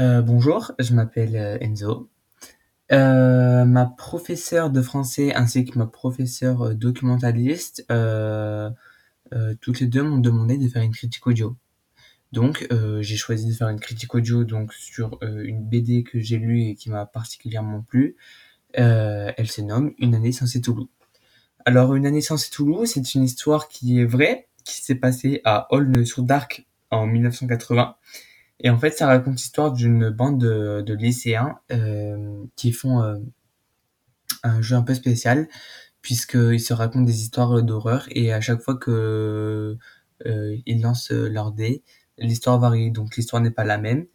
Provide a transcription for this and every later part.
Euh, bonjour, je m'appelle euh, Enzo. Euh, ma professeure de français ainsi que ma professeure euh, documentaliste, euh, euh, toutes les deux m'ont demandé de faire une critique audio. Donc, euh, j'ai choisi de faire une critique audio donc sur une BD que j'ai lue et qui m'a particulièrement plu. Euh, elle se nomme Une année sans Toulouse. Alors, Une année sans Toulouse, c'est une histoire qui est vraie, qui s'est passée à Aulne-sur-Dark en 1980 et en fait, ça raconte l'histoire d'une bande de, de lycéens euh, qui font euh, un jeu un peu spécial, puisqu'ils se racontent des histoires d'horreur, et à chaque fois que euh, ils lancent leur dé, l'histoire varie, donc l'histoire n'est pas la même.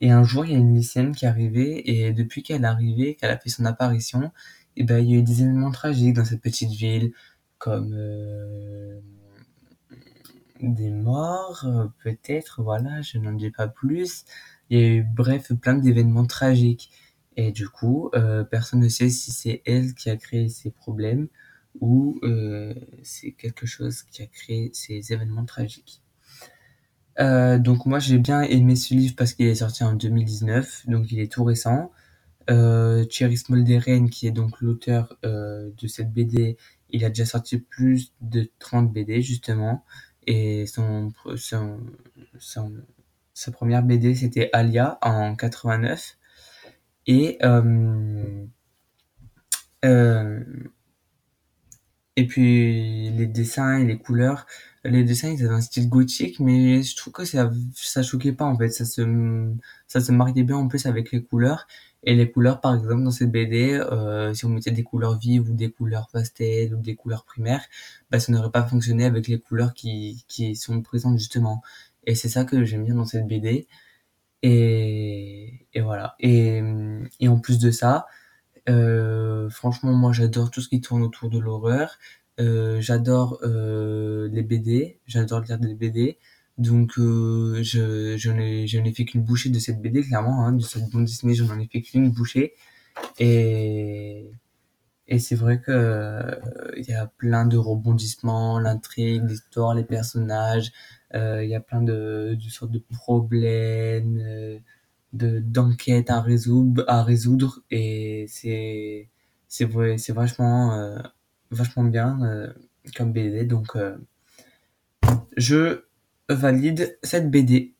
Et un jour, il y a une lycéenne qui est arrivée, et depuis qu'elle est arrivée, qu'elle a fait son apparition, et ben, il y a eu des événements tragiques dans cette petite ville, comme euh, des morts, euh, peut-être, voilà, je n'en dis pas plus. Il y a eu, bref, plein d'événements tragiques. Et du coup, euh, personne ne sait si c'est elle qui a créé ces problèmes ou euh, c'est quelque chose qui a créé ces événements tragiques. Donc moi j'ai bien aimé ce livre parce qu'il est sorti en 2019, donc il est tout récent. Thierry Smolderen, qui est donc l'auteur de cette BD, il a déjà sorti plus de 30 BD justement. Et son, son, son- sa première BD, c'était Alia en 89. Et, euh, euh, et puis les dessins et les couleurs, les dessins ils avaient un style gothique, mais je trouve que ça, ça choquait pas en fait, ça se, ça se mariait bien en plus avec les couleurs. Et les couleurs, par exemple, dans cette BD, euh, si on mettait des couleurs vives ou des couleurs pastel ou des couleurs primaires, bah, ça n'aurait pas fonctionné avec les couleurs qui, qui sont présentes justement. Et c'est ça que j'aime bien dans cette BD. Et, et voilà. Et, et en plus de ça, euh, franchement, moi j'adore tout ce qui tourne autour de l'horreur. Euh, j'adore euh, les BD, j'adore lire des BD. Donc euh, je, je n'ai, je n'ai fait qu'une bouchée de cette BD, clairement, hein, de cette bande dessinée, je n'en ai fait qu'une bouchée. Et, et c'est vrai que euh, il y a plein de rebondissements, l'intrigue, l'histoire, les personnages, euh, il y a plein de, de sortes de problèmes, euh, de d'enquêtes à résoudre, à résoudre, et c'est c'est vrai, c'est vachement vachement bien comme BD, donc je valide cette BD.